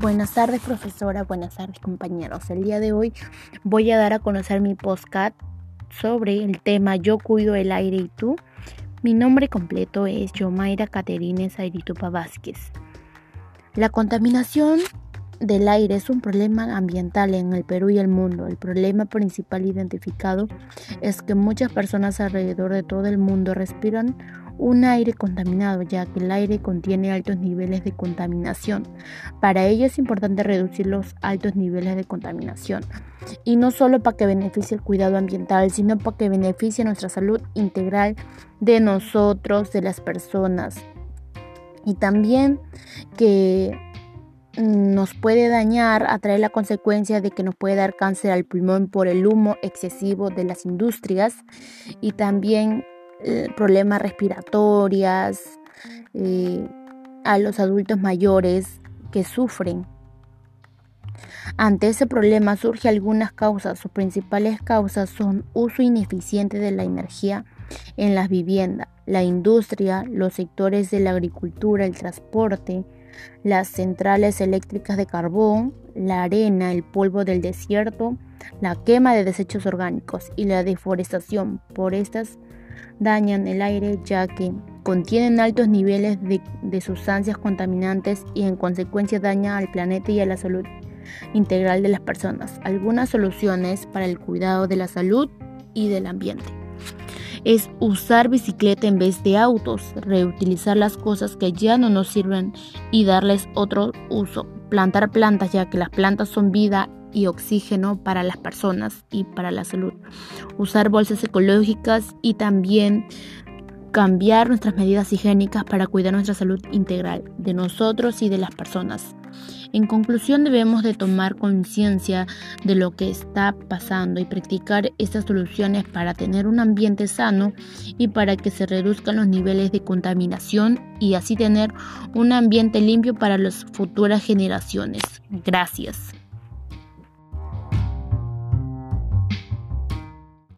Buenas tardes profesora, buenas tardes compañeros. El día de hoy voy a dar a conocer mi postcat sobre el tema Yo cuido el aire y tú. Mi nombre completo es Yomaira Caterine Zairitupa Vázquez. La contaminación del aire es un problema ambiental en el Perú y el mundo. El problema principal identificado es que muchas personas alrededor de todo el mundo respiran un aire contaminado, ya que el aire contiene altos niveles de contaminación. Para ello es importante reducir los altos niveles de contaminación. Y no solo para que beneficie el cuidado ambiental, sino para que beneficie nuestra salud integral de nosotros, de las personas. Y también que nos puede dañar, atraer la consecuencia de que nos puede dar cáncer al pulmón por el humo excesivo de las industrias y también eh, problemas respiratorios, eh, a los adultos mayores que sufren. Ante ese problema surgen algunas causas. Sus principales causas son uso ineficiente de la energía en las viviendas, la industria, los sectores de la agricultura, el transporte, las centrales eléctricas de carbón, la arena, el polvo del desierto, la quema de desechos orgánicos y la deforestación. Por estas dañan el aire ya que contienen altos niveles de, sustancias contaminantes y en consecuencia dañan al planeta y a la salud integral de las personas. Algunas soluciones para el cuidado de la salud y del ambiente es usar bicicleta en vez de autos, reutilizar las cosas que ya no nos sirven y darles otro uso, plantar plantas ya que las plantas son vida y oxígeno para las personas y para la salud. Usar bolsas ecológicas y también cambiar nuestras medidas higiénicas para cuidar nuestra salud integral de nosotros y de las personas. En conclusión, debemos de tomar conciencia de lo que está pasando y practicar estas soluciones para tener un ambiente sano y para que se reduzcan los niveles de contaminación y así tener un ambiente limpio para las futuras generaciones. Gracias.